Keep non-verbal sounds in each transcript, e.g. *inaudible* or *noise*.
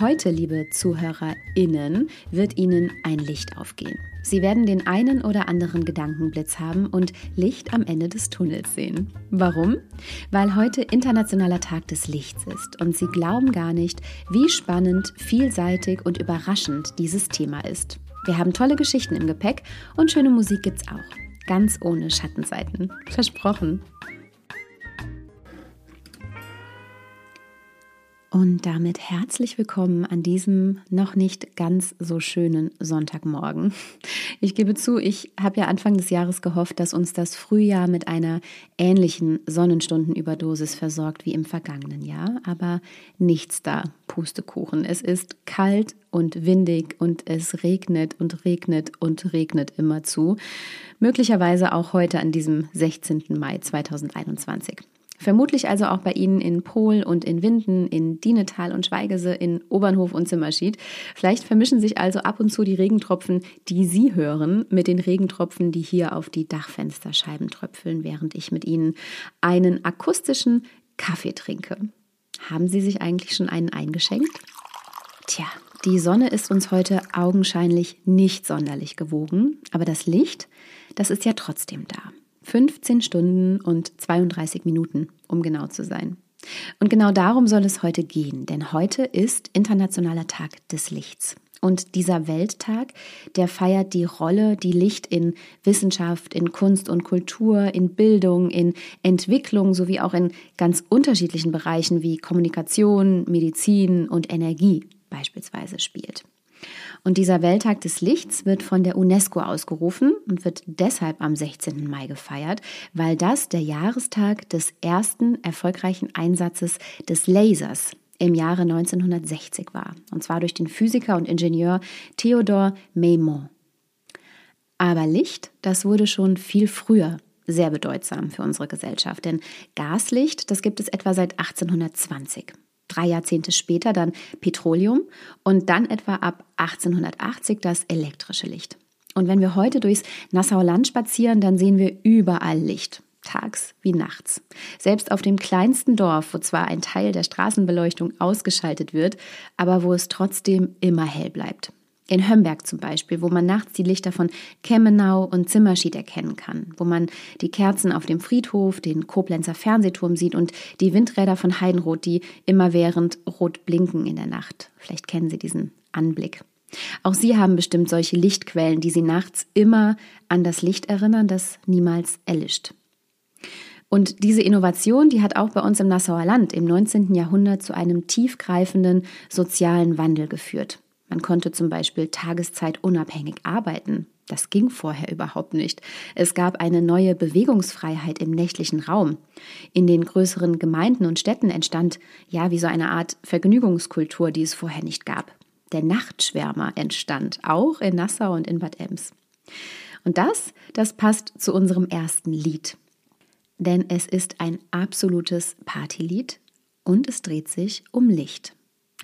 Heute, liebe ZuhörerInnen, wird Ihnen ein Licht aufgehen. Sie werden den einen oder anderen Gedankenblitz haben und Licht am Ende des Tunnels sehen. Warum? Weil heute Internationaler Tag des Lichts ist und Sie glauben gar nicht, wie spannend, vielseitig und überraschend dieses Thema ist. Wir haben tolle Geschichten im Gepäck und schöne Musik gibt's auch. Ganz ohne Schattenseiten. Versprochen. Und damit herzlich willkommen an diesem noch nicht ganz so schönen Sonntagmorgen. Ich gebe zu, ich habe ja Anfang des Jahres gehofft, dass uns das Frühjahr mit einer ähnlichen Sonnenstundenüberdosis versorgt wie im vergangenen Jahr, aber nichts da, Pustekuchen. Es ist kalt und windig und es regnet und regnet und regnet immer zu. Möglicherweise auch heute an diesem 16. Mai 2021. Vermutlich also auch bei Ihnen in Pohl und in Winden, in Dienetal und Schweigese, in Obernhof und Zimmerschied. Vielleicht vermischen sich also ab und zu die Regentropfen, die Sie hören, mit den Regentropfen, die hier auf die Dachfensterscheiben tröpfeln, während ich mit Ihnen einen akustischen Kaffee trinke. Haben Sie sich eigentlich schon einen eingeschenkt? Tja, die Sonne ist uns heute augenscheinlich nicht sonderlich gewogen, aber das Licht, das ist ja trotzdem da. 15 Stunden und 32 Minuten, um genau zu sein. Und genau darum soll es heute gehen, denn heute ist Internationaler Tag des Lichts. Und dieser Welttag, der feiert die Rolle, die Licht in Wissenschaft, in Kunst und Kultur, in Bildung, in Entwicklung sowie auch in ganz unterschiedlichen Bereichen wie Kommunikation, Medizin und Energie beispielsweise spielt. Und dieser Welttag des Lichts wird von der UNESCO ausgerufen und wird deshalb am 16. Mai gefeiert, weil das der Jahrestag des ersten erfolgreichen Einsatzes des Lasers im Jahre 1960 war. Und zwar durch den Physiker und Ingenieur Theodor Meymont. Aber Licht, das wurde schon viel früher sehr bedeutsam für unsere Gesellschaft, denn Gaslicht, das gibt es etwa seit 1820 drei Jahrzehnte später dann Petroleum und dann etwa ab 1880 das elektrische Licht. Und wenn wir heute durchs Nassauer Land spazieren, dann sehen wir überall Licht. Tags wie nachts. Selbst auf dem kleinsten Dorf, wo zwar ein Teil der Straßenbeleuchtung ausgeschaltet wird, aber wo es trotzdem immer hell bleibt. In Hömberg zum Beispiel, wo man nachts die Lichter von Kemmenau und Zimmerschied erkennen kann, wo man die Kerzen auf dem Friedhof, den Koblenzer Fernsehturm sieht und die Windräder von Heidenroth, die immerwährend rot blinken in der Nacht. Vielleicht kennen Sie diesen Anblick. Auch Sie haben bestimmt solche Lichtquellen, die Sie nachts immer an das Licht erinnern, das niemals erlischt. Und diese Innovation, die hat auch bei uns im Nassauer Land im 19. Jahrhundert zu einem tiefgreifenden sozialen Wandel geführt. Man konnte zum Beispiel tageszeitunabhängig arbeiten. Das ging vorher überhaupt nicht. Es gab eine neue Bewegungsfreiheit im nächtlichen Raum. In den größeren Gemeinden und Städten entstand ja wie so eine Art Vergnügungskultur, die es vorher nicht gab. Der Nachtschwärmer entstand, auch in Nassau und in Bad Ems. Und das, das passt zu unserem ersten Lied. Denn es ist ein absolutes Partylied und es dreht sich um Licht.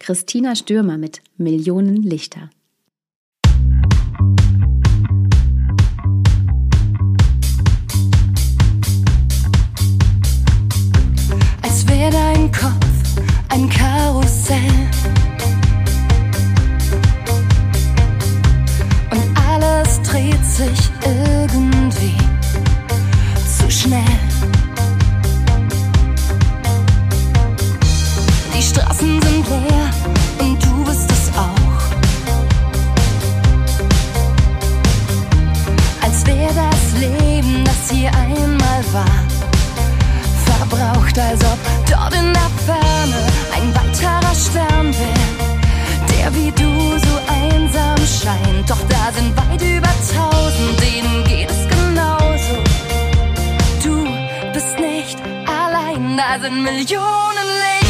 Christina Stürmer mit Millionen Lichter. Als wäre dein Kopf ein Karussell. Und alles dreht sich irgendwie zu schnell. Leben, hier einmal war, verbraucht, als ob dort in der Ferne ein weiterer Stern wäre, der wie du so einsam scheint. Doch da sind weit über tausend, denen geht es genauso. Du bist nicht allein, da sind Millionen Lichter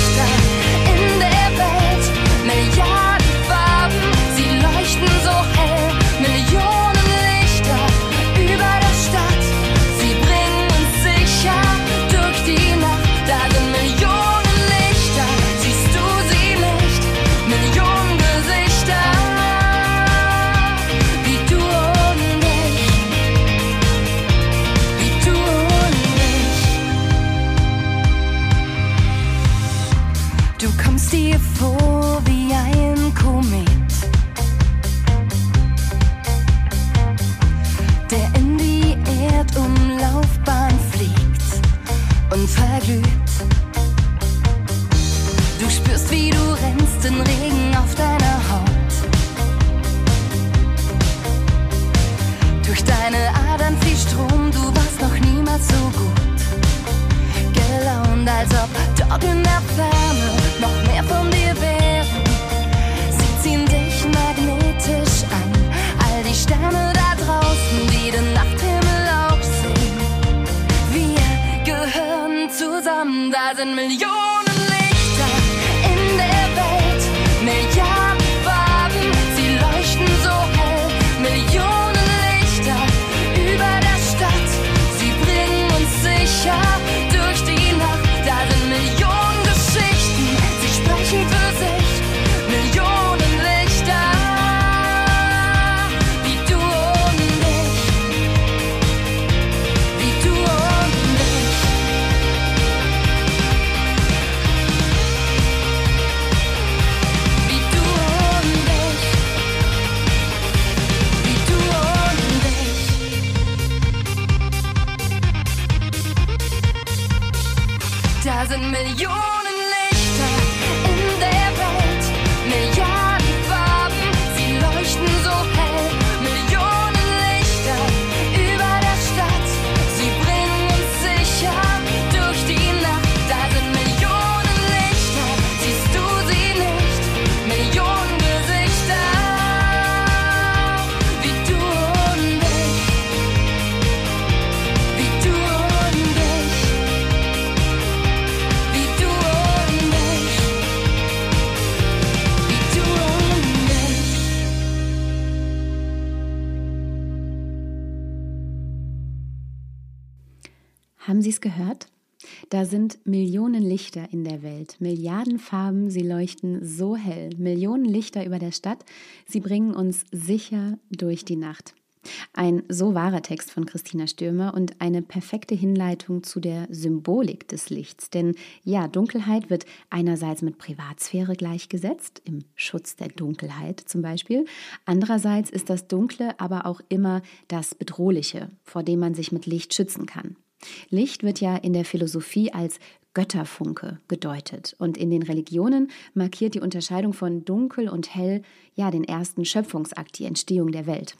als ob dort in der Ferne noch mehr von dir wären. Sie ziehen dich magnetisch an, all die Sterne da draußen, die den Nachthimmel auch sehen. Wir gehören zusammen, da sind Millionen Haben Sie es gehört? Da sind Millionen Lichter in der Welt, Milliarden Farben, sie leuchten so hell, Millionen Lichter über der Stadt, sie bringen uns sicher durch die Nacht. Ein so wahrer Text von Christina Stürmer und eine perfekte Hinleitung zu der Symbolik des Lichts. Denn ja, Dunkelheit wird einerseits mit Privatsphäre gleichgesetzt, im Schutz der Dunkelheit zum Beispiel. Andererseits ist das Dunkle aber auch immer das Bedrohliche, vor dem man sich mit Licht schützen kann. Licht wird ja in der Philosophie als Götterfunke gedeutet und in den Religionen markiert die Unterscheidung von dunkel und hell ja den ersten Schöpfungsakt, die Entstehung der Welt.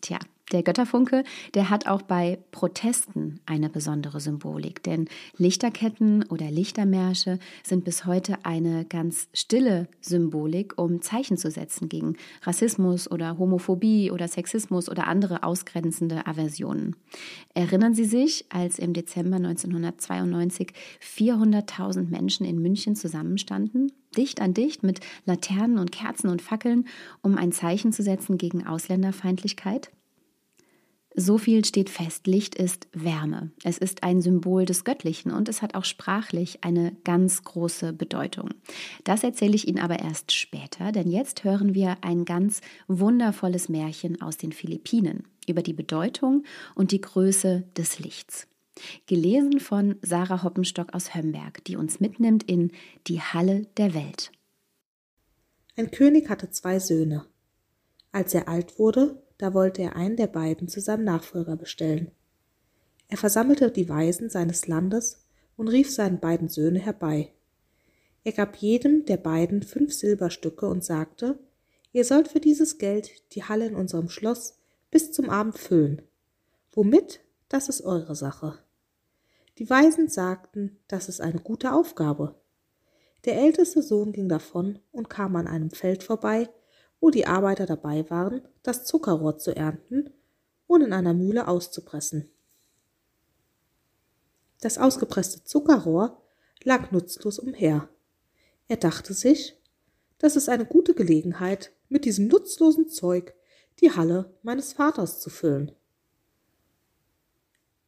Tja, der Götterfunke, der hat auch bei Protesten eine besondere Symbolik, denn Lichterketten oder Lichtermärsche sind bis heute eine ganz stille Symbolik, um Zeichen zu setzen gegen Rassismus oder Homophobie oder Sexismus oder andere ausgrenzende Aversionen. Erinnern Sie sich, als im Dezember 1992 400.000 Menschen in München zusammenstanden? dicht an dicht mit Laternen und Kerzen und Fackeln, um ein Zeichen zu setzen gegen Ausländerfeindlichkeit? So viel steht fest, Licht ist Wärme. Es ist ein Symbol des Göttlichen und es hat auch sprachlich eine ganz große Bedeutung. Das erzähle ich Ihnen aber erst später, denn jetzt hören wir ein ganz wundervolles Märchen aus den Philippinen über die Bedeutung und die Größe des Lichts. Gelesen von Sarah Hoppenstock aus Hömberg, die uns mitnimmt in die Halle der Welt. Ein König hatte zwei Söhne. Als er alt wurde, da wollte er einen der beiden zu seinem Nachfolger bestellen. Er versammelte die Weisen seines Landes und rief seinen beiden Söhne herbei. Er gab jedem der beiden fünf Silberstücke und sagte, ihr sollt für dieses Geld die Halle in unserem Schloss bis zum Abend füllen. Womit, das ist eure Sache. Die Weisen sagten, das ist eine gute Aufgabe. Der älteste Sohn ging davon und kam an einem Feld vorbei, wo die Arbeiter dabei waren, das Zuckerrohr zu ernten und in einer Mühle auszupressen. Das ausgepresste Zuckerrohr lag nutzlos umher. Er dachte sich, das ist eine gute Gelegenheit, mit diesem nutzlosen Zeug die Halle meines Vaters zu füllen.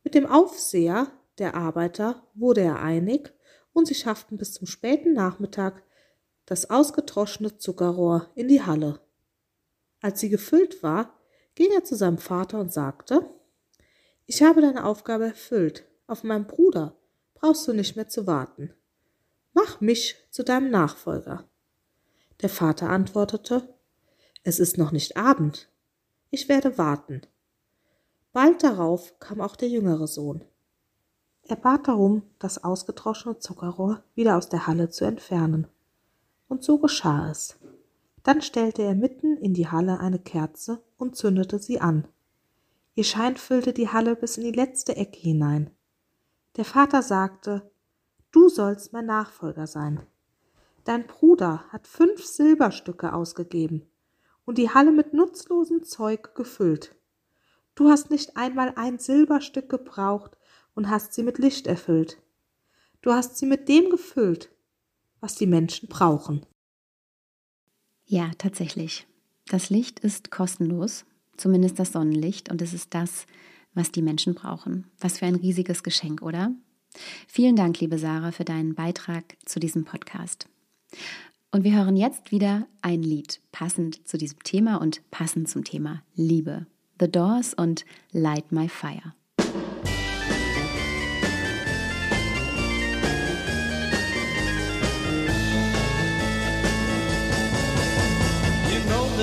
Mit dem Aufseher der Arbeiter wurde er einig und sie schafften bis zum späten Nachmittag das ausgetroschene Zuckerrohr in die Halle. Als sie gefüllt war, ging er zu seinem Vater und sagte, ich habe deine Aufgabe erfüllt, auf meinen Bruder brauchst du nicht mehr zu warten. Mach mich zu deinem Nachfolger. Der Vater antwortete, es ist noch nicht Abend, ich werde warten. Bald darauf kam auch der jüngere Sohn. Er bat darum, das ausgetroschene Zuckerrohr wieder aus der Halle zu entfernen. Und so geschah es. Dann stellte er mitten in die Halle eine Kerze und zündete sie an. Ihr Schein füllte die Halle bis in die letzte Ecke hinein. Der Vater sagte, Du sollst mein Nachfolger sein. Dein Bruder hat fünf Silberstücke ausgegeben und die Halle mit nutzlosem Zeug gefüllt. Du hast nicht einmal ein Silberstück gebraucht und hast sie mit Licht erfüllt. Du hast sie mit dem gefüllt, was die Menschen brauchen. Ja, tatsächlich. Das Licht ist kostenlos, zumindest das Sonnenlicht, und es ist das, was die Menschen brauchen. Was für ein riesiges Geschenk, oder? Vielen Dank, liebe Sarah, für deinen Beitrag zu diesem Podcast. Und wir hören jetzt wieder ein Lied, passend zu diesem Thema und passend zum Thema Liebe. The Doors und Light My Fire.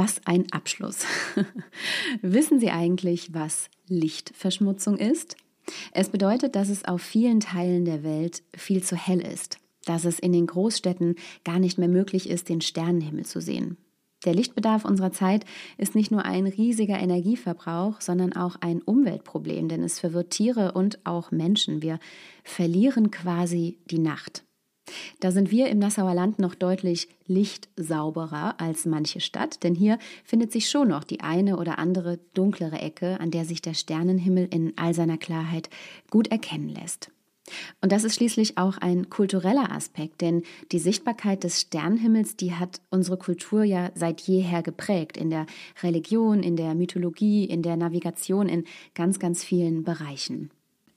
was ein Abschluss. *laughs* Wissen Sie eigentlich, was Lichtverschmutzung ist? Es bedeutet, dass es auf vielen Teilen der Welt viel zu hell ist, dass es in den Großstädten gar nicht mehr möglich ist, den Sternenhimmel zu sehen. Der Lichtbedarf unserer Zeit ist nicht nur ein riesiger Energieverbrauch, sondern auch ein Umweltproblem, denn es verwirrt Tiere und auch Menschen. Wir verlieren quasi die Nacht. Da sind wir im Nassauer Land noch deutlich lichtsauberer als manche Stadt, denn hier findet sich schon noch die eine oder andere dunklere Ecke, an der sich der Sternenhimmel in all seiner Klarheit gut erkennen lässt. Und das ist schließlich auch ein kultureller Aspekt, denn die Sichtbarkeit des Sternenhimmels, die hat unsere Kultur ja seit jeher geprägt, in der Religion, in der Mythologie, in der Navigation, in ganz, ganz vielen Bereichen.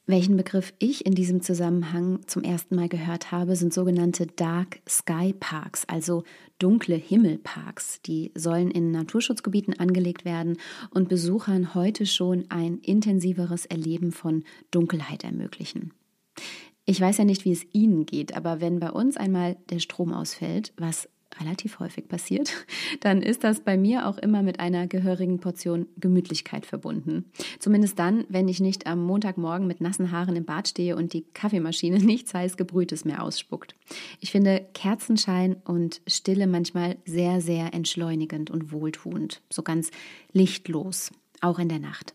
Welchen Begriff ich in diesem Zusammenhang zum ersten Mal gehört habe, sind sogenannte Dark Sky Parks, also dunkle Himmelparks. Die sollen in Naturschutzgebieten angelegt werden und Besuchern heute schon ein intensiveres Erleben von Dunkelheit ermöglichen. Ich weiß ja nicht, wie es Ihnen geht, aber wenn bei uns einmal der Strom ausfällt, was relativ häufig passiert, *laughs* dann ist das bei mir auch immer mit einer gehörigen Portion Gemütlichkeit verbunden. Zumindest dann, wenn ich nicht am Montagmorgen mit nassen Haaren im Bad stehe und die Kaffeemaschine *laughs* nichts heiß Gebrühtes mehr ausspuckt. Ich finde Kerzenschein und Stille manchmal sehr, sehr entschleunigend und wohltuend, so ganz lichtlos, auch in der Nacht.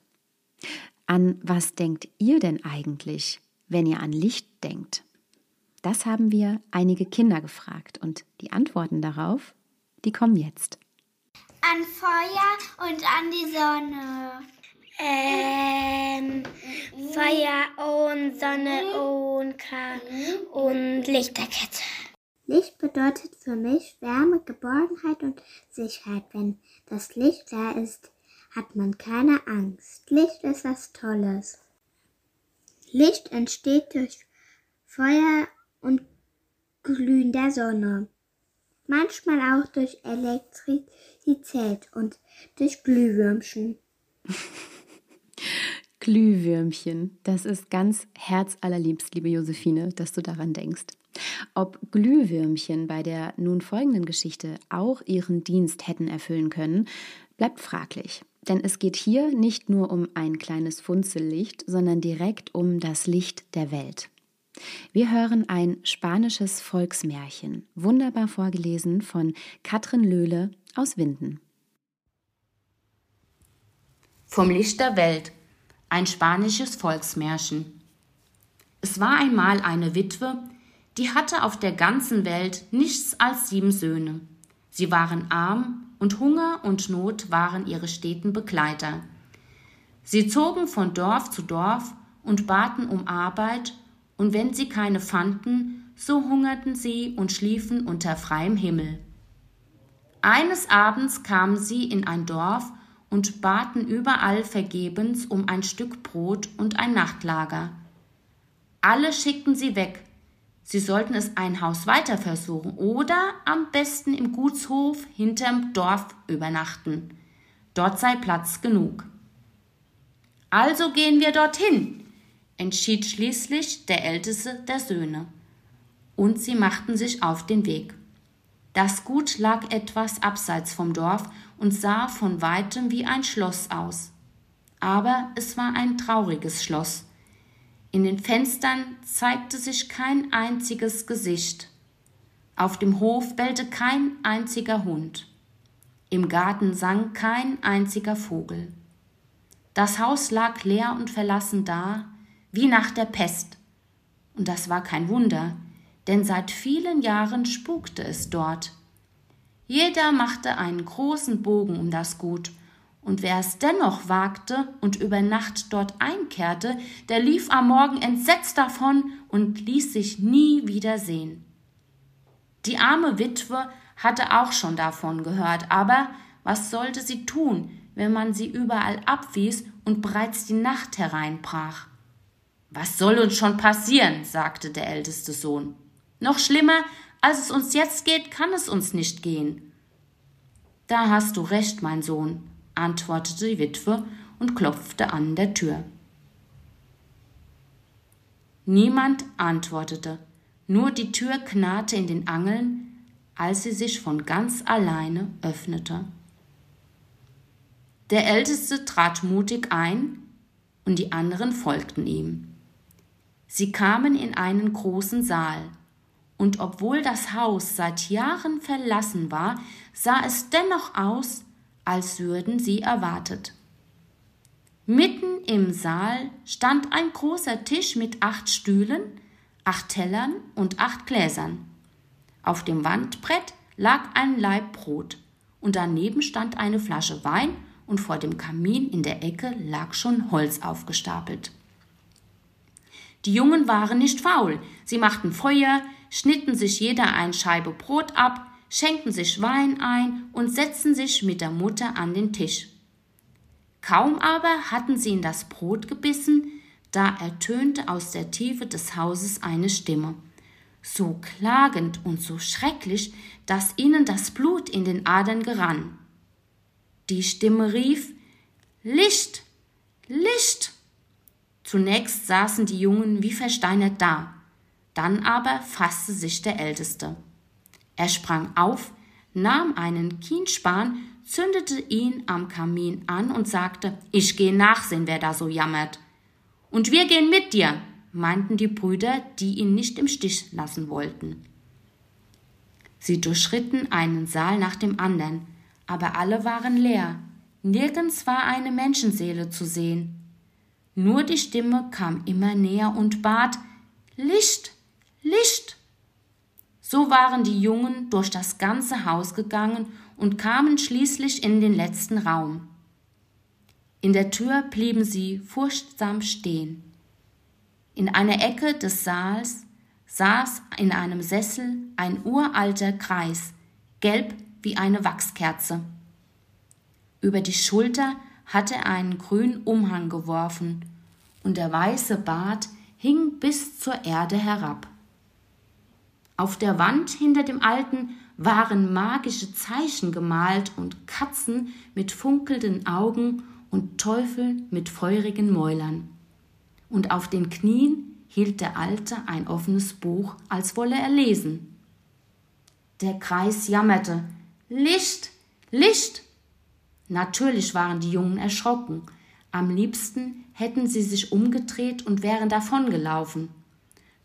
An was denkt ihr denn eigentlich, wenn ihr an Licht denkt? Das haben wir einige Kinder gefragt und die Antworten darauf, die kommen jetzt. An Feuer und an die Sonne. Ähm, Feuer und Sonne und, Ka und Lichterkette. Licht bedeutet für mich Wärme, Geborgenheit und Sicherheit. Wenn das Licht da ist, hat man keine Angst. Licht ist was Tolles. Licht entsteht durch Feuer und Glühen der Sonne. Manchmal auch durch Elektrizität und durch Glühwürmchen. *laughs* Glühwürmchen, das ist ganz herzallerliebst, liebe Josephine, dass du daran denkst. Ob Glühwürmchen bei der nun folgenden Geschichte auch ihren Dienst hätten erfüllen können, bleibt fraglich. Denn es geht hier nicht nur um ein kleines Funzellicht, sondern direkt um das Licht der Welt. Wir hören ein spanisches Volksmärchen, wunderbar vorgelesen von Katrin Löhle aus Winden. Vom Licht der Welt, ein spanisches Volksmärchen. Es war einmal eine Witwe, die hatte auf der ganzen Welt nichts als sieben Söhne. Sie waren arm und Hunger und Not waren ihre steten Begleiter. Sie zogen von Dorf zu Dorf und baten um Arbeit, und wenn sie keine fanden, so hungerten sie und schliefen unter freiem Himmel. Eines Abends kamen sie in ein Dorf und baten überall vergebens um ein Stück Brot und ein Nachtlager. Alle schickten sie weg. Sie sollten es ein Haus weiter versuchen oder am besten im Gutshof hinterm Dorf übernachten. Dort sei Platz genug. Also gehen wir dorthin, entschied schließlich der älteste der Söhne. und sie machten sich auf den Weg. Das Gut lag etwas abseits vom Dorf und sah von weitem wie ein Schloss aus. Aber es war ein trauriges Schloss. In den Fenstern zeigte sich kein einziges Gesicht. Auf dem Hof bellte kein einziger Hund. Im Garten sang kein einziger Vogel. Das Haus lag leer und verlassen da, wie nach der Pest. Und das war kein Wunder, denn seit vielen Jahren spukte es dort. Jeder machte einen großen Bogen um das Gut und wer es dennoch wagte und über Nacht dort einkehrte, der lief am Morgen entsetzt davon und ließ sich nie wieder sehen. Die arme Witwe hatte auch schon davon gehört, aber was sollte sie tun, wenn man sie überall abwies und bereits die Nacht hereinbrach? Was soll uns schon passieren? sagte der älteste Sohn. Noch schlimmer, als es uns jetzt geht, kann es uns nicht gehen. Da hast du recht, mein Sohn, antwortete die Witwe und klopfte an der Tür. Niemand antwortete, nur die Tür knarrte in den Angeln, als sie sich von ganz alleine öffnete. Der Älteste trat mutig ein, und die anderen folgten ihm. Sie kamen in einen großen Saal, und obwohl das Haus seit Jahren verlassen war, sah es dennoch aus, als würden sie erwartet. Mitten im Saal stand ein großer Tisch mit acht Stühlen, acht Tellern und acht Gläsern. Auf dem Wandbrett lag ein Laib Brot und daneben stand eine Flasche Wein und vor dem Kamin in der Ecke lag schon Holz aufgestapelt. Die Jungen waren nicht faul, sie machten Feuer, schnitten sich jeder eine Scheibe Brot ab, schenkten sich Wein ein und setzten sich mit der Mutter an den Tisch. Kaum aber hatten sie in das Brot gebissen, da ertönte aus der Tiefe des Hauses eine Stimme, so klagend und so schrecklich, dass ihnen das Blut in den Adern gerann. Die Stimme rief Licht. Licht. Zunächst saßen die Jungen wie versteinert da, dann aber fasste sich der Älteste. Er sprang auf, nahm einen Kienspan, zündete ihn am Kamin an und sagte, ich gehe nachsehen, wer da so jammert. Und wir gehen mit dir, meinten die Brüder, die ihn nicht im Stich lassen wollten. Sie durchschritten einen Saal nach dem anderen, aber alle waren leer, nirgends war eine Menschenseele zu sehen. Nur die Stimme kam immer näher und bat Licht, Licht. So waren die Jungen durch das ganze Haus gegangen und kamen schließlich in den letzten Raum. In der Tür blieben sie furchtsam stehen. In einer Ecke des Saals saß in einem Sessel ein uralter Kreis, gelb wie eine Wachskerze. Über die Schulter hatte einen grünen Umhang geworfen, und der weiße Bart hing bis zur Erde herab. Auf der Wand hinter dem Alten waren magische Zeichen gemalt und Katzen mit funkelnden Augen und Teufel mit feurigen Mäulern. Und auf den Knien hielt der Alte ein offenes Buch, als wolle er lesen. Der Kreis jammerte Licht, Licht. Natürlich waren die Jungen erschrocken. Am liebsten hätten sie sich umgedreht und wären davongelaufen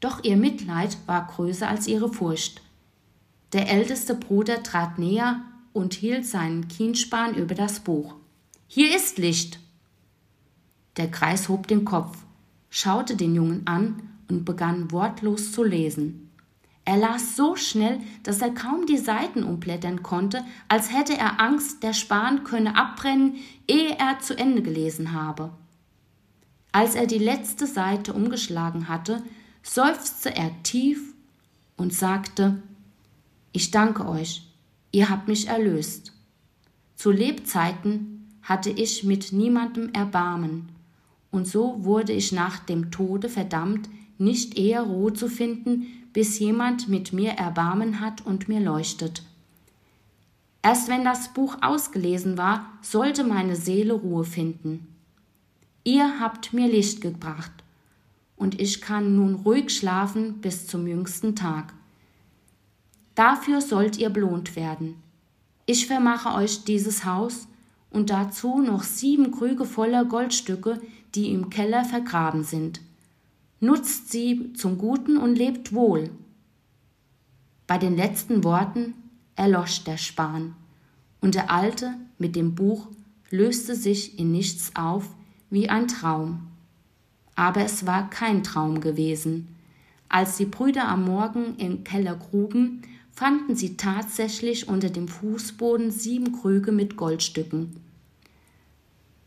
doch ihr Mitleid war größer als ihre Furcht. Der älteste Bruder trat näher und hielt seinen Kienspan über das Buch. Hier ist Licht. Der Kreis hob den Kopf, schaute den Jungen an und begann wortlos zu lesen. Er las so schnell, dass er kaum die Seiten umblättern konnte, als hätte er Angst, der Span könne abbrennen, ehe er zu Ende gelesen habe. Als er die letzte Seite umgeschlagen hatte, seufzte er tief und sagte, ich danke euch, ihr habt mich erlöst. Zu Lebzeiten hatte ich mit niemandem Erbarmen, und so wurde ich nach dem Tode verdammt, nicht eher Ruhe zu finden, bis jemand mit mir Erbarmen hat und mir leuchtet. Erst wenn das Buch ausgelesen war, sollte meine Seele Ruhe finden. Ihr habt mir Licht gebracht, und ich kann nun ruhig schlafen bis zum jüngsten Tag. Dafür sollt ihr belohnt werden. Ich vermache euch dieses Haus und dazu noch sieben Krüge voller Goldstücke, die im Keller vergraben sind. Nutzt sie zum Guten und lebt wohl. Bei den letzten Worten erlosch der Span, und der Alte mit dem Buch löste sich in nichts auf wie ein Traum. Aber es war kein Traum gewesen. Als die Brüder am Morgen im Keller gruben, fanden sie tatsächlich unter dem Fußboden sieben Krüge mit Goldstücken.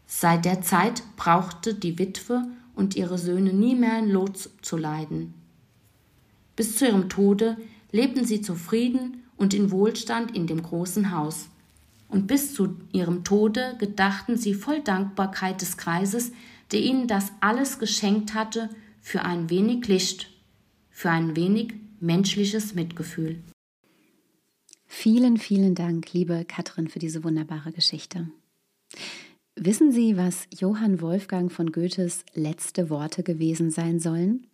Seit der Zeit brauchte die Witwe und ihre Söhne nie mehr Lot zu leiden. Bis zu ihrem Tode lebten sie zufrieden und in Wohlstand in dem großen Haus. Und bis zu ihrem Tode gedachten sie voll Dankbarkeit des Kreises, der ihnen das alles geschenkt hatte, für ein wenig Licht, für ein wenig menschliches Mitgefühl. Vielen, vielen Dank, liebe Katrin, für diese wunderbare Geschichte. Wissen Sie, was Johann Wolfgang von Goethes letzte Worte gewesen sein sollen?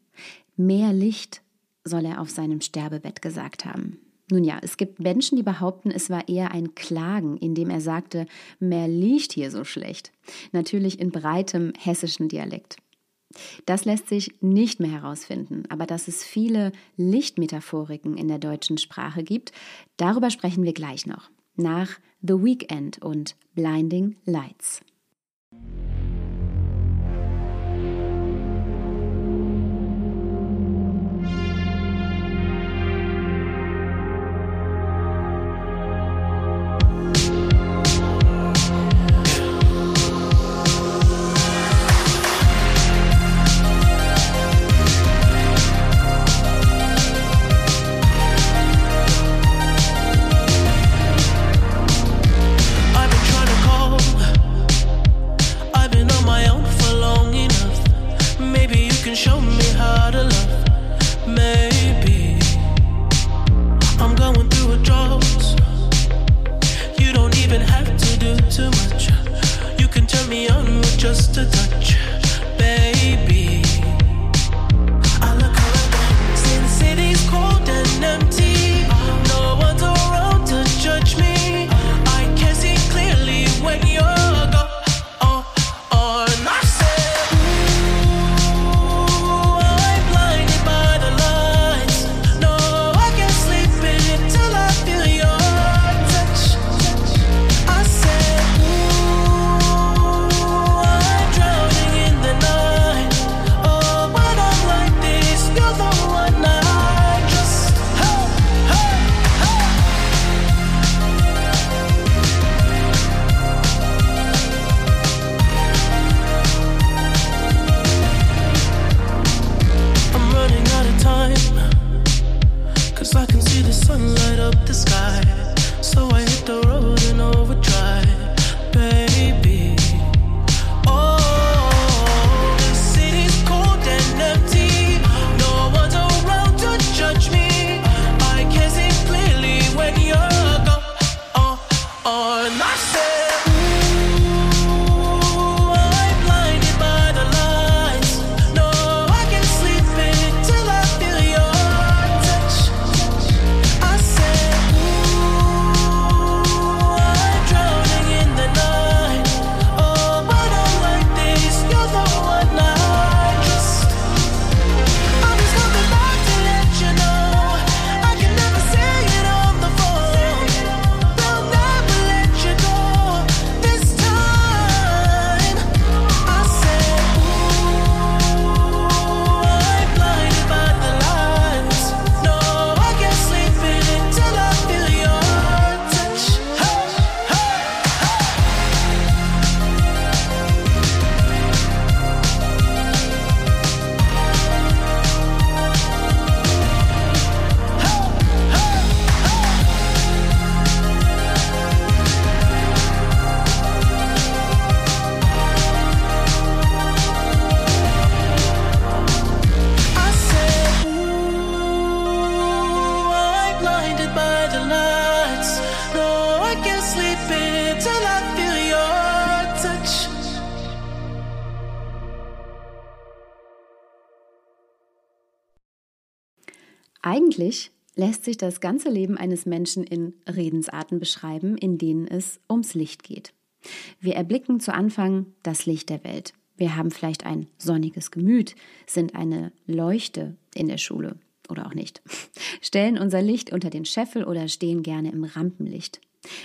Mehr Licht soll er auf seinem Sterbebett gesagt haben. Nun ja, es gibt Menschen, die behaupten, es war eher ein Klagen, indem er sagte, mehr liegt hier so schlecht. Natürlich in breitem hessischen Dialekt. Das lässt sich nicht mehr herausfinden, aber dass es viele Lichtmetaphoriken in der deutschen Sprache gibt, darüber sprechen wir gleich noch. Nach The Weekend und Blinding Lights. Eigentlich lässt sich das ganze Leben eines Menschen in Redensarten beschreiben, in denen es ums Licht geht. Wir erblicken zu Anfang das Licht der Welt. Wir haben vielleicht ein sonniges Gemüt, sind eine Leuchte in der Schule oder auch nicht, *laughs* stellen unser Licht unter den Scheffel oder stehen gerne im Rampenlicht.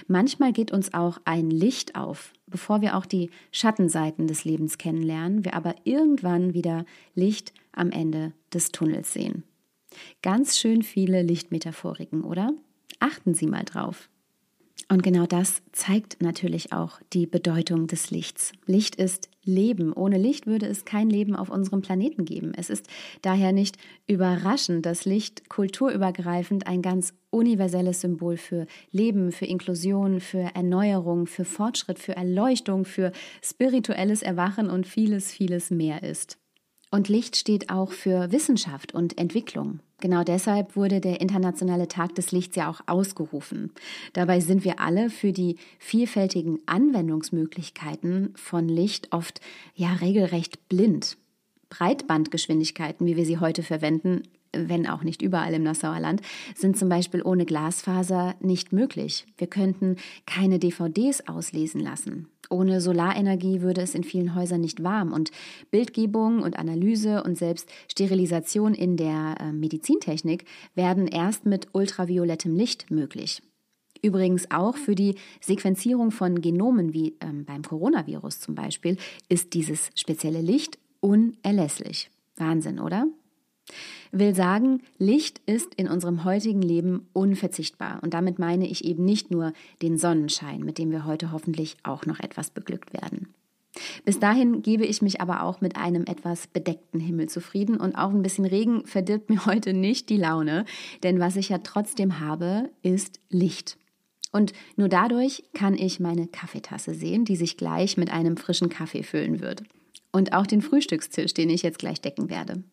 Manchmal geht uns auch ein Licht auf, bevor wir auch die Schattenseiten des Lebens kennenlernen, wir aber irgendwann wieder Licht am Ende des Tunnels sehen. Ganz schön viele Lichtmetaphoriken, oder? Achten Sie mal drauf. Und genau das zeigt natürlich auch die Bedeutung des Lichts. Licht ist Leben. Ohne Licht würde es kein Leben auf unserem Planeten geben. Es ist daher nicht überraschend, dass Licht kulturübergreifend ein ganz universelles Symbol für Leben, für Inklusion, für Erneuerung, für Fortschritt, für Erleuchtung, für spirituelles Erwachen und vieles, vieles mehr ist. Und Licht steht auch für Wissenschaft und Entwicklung. Genau deshalb wurde der Internationale Tag des Lichts ja auch ausgerufen. Dabei sind wir alle für die vielfältigen Anwendungsmöglichkeiten von Licht oft ja regelrecht blind. Breitbandgeschwindigkeiten, wie wir sie heute verwenden, wenn auch nicht überall im Nassauer Land, sind zum Beispiel ohne Glasfaser nicht möglich. Wir könnten keine DVDs auslesen lassen. Ohne Solarenergie würde es in vielen Häusern nicht warm und Bildgebung und Analyse und selbst Sterilisation in der äh, Medizintechnik werden erst mit ultraviolettem Licht möglich. Übrigens auch für die Sequenzierung von Genomen wie ähm, beim Coronavirus zum Beispiel ist dieses spezielle Licht unerlässlich. Wahnsinn, oder? Will sagen, Licht ist in unserem heutigen Leben unverzichtbar. Und damit meine ich eben nicht nur den Sonnenschein, mit dem wir heute hoffentlich auch noch etwas beglückt werden. Bis dahin gebe ich mich aber auch mit einem etwas bedeckten Himmel zufrieden und auch ein bisschen Regen verdirbt mir heute nicht die Laune, denn was ich ja trotzdem habe, ist Licht. Und nur dadurch kann ich meine Kaffeetasse sehen, die sich gleich mit einem frischen Kaffee füllen wird. Und auch den Frühstückstisch, den ich jetzt gleich decken werde.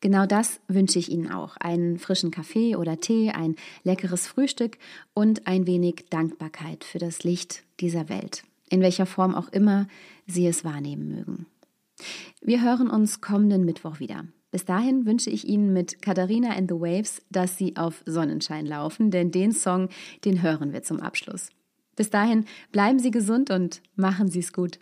Genau das wünsche ich Ihnen auch. Einen frischen Kaffee oder Tee, ein leckeres Frühstück und ein wenig Dankbarkeit für das Licht dieser Welt, in welcher Form auch immer Sie es wahrnehmen mögen. Wir hören uns kommenden Mittwoch wieder. Bis dahin wünsche ich Ihnen mit Katharina and the Waves, dass Sie auf Sonnenschein laufen, denn den Song, den hören wir zum Abschluss. Bis dahin bleiben Sie gesund und machen Sie es gut.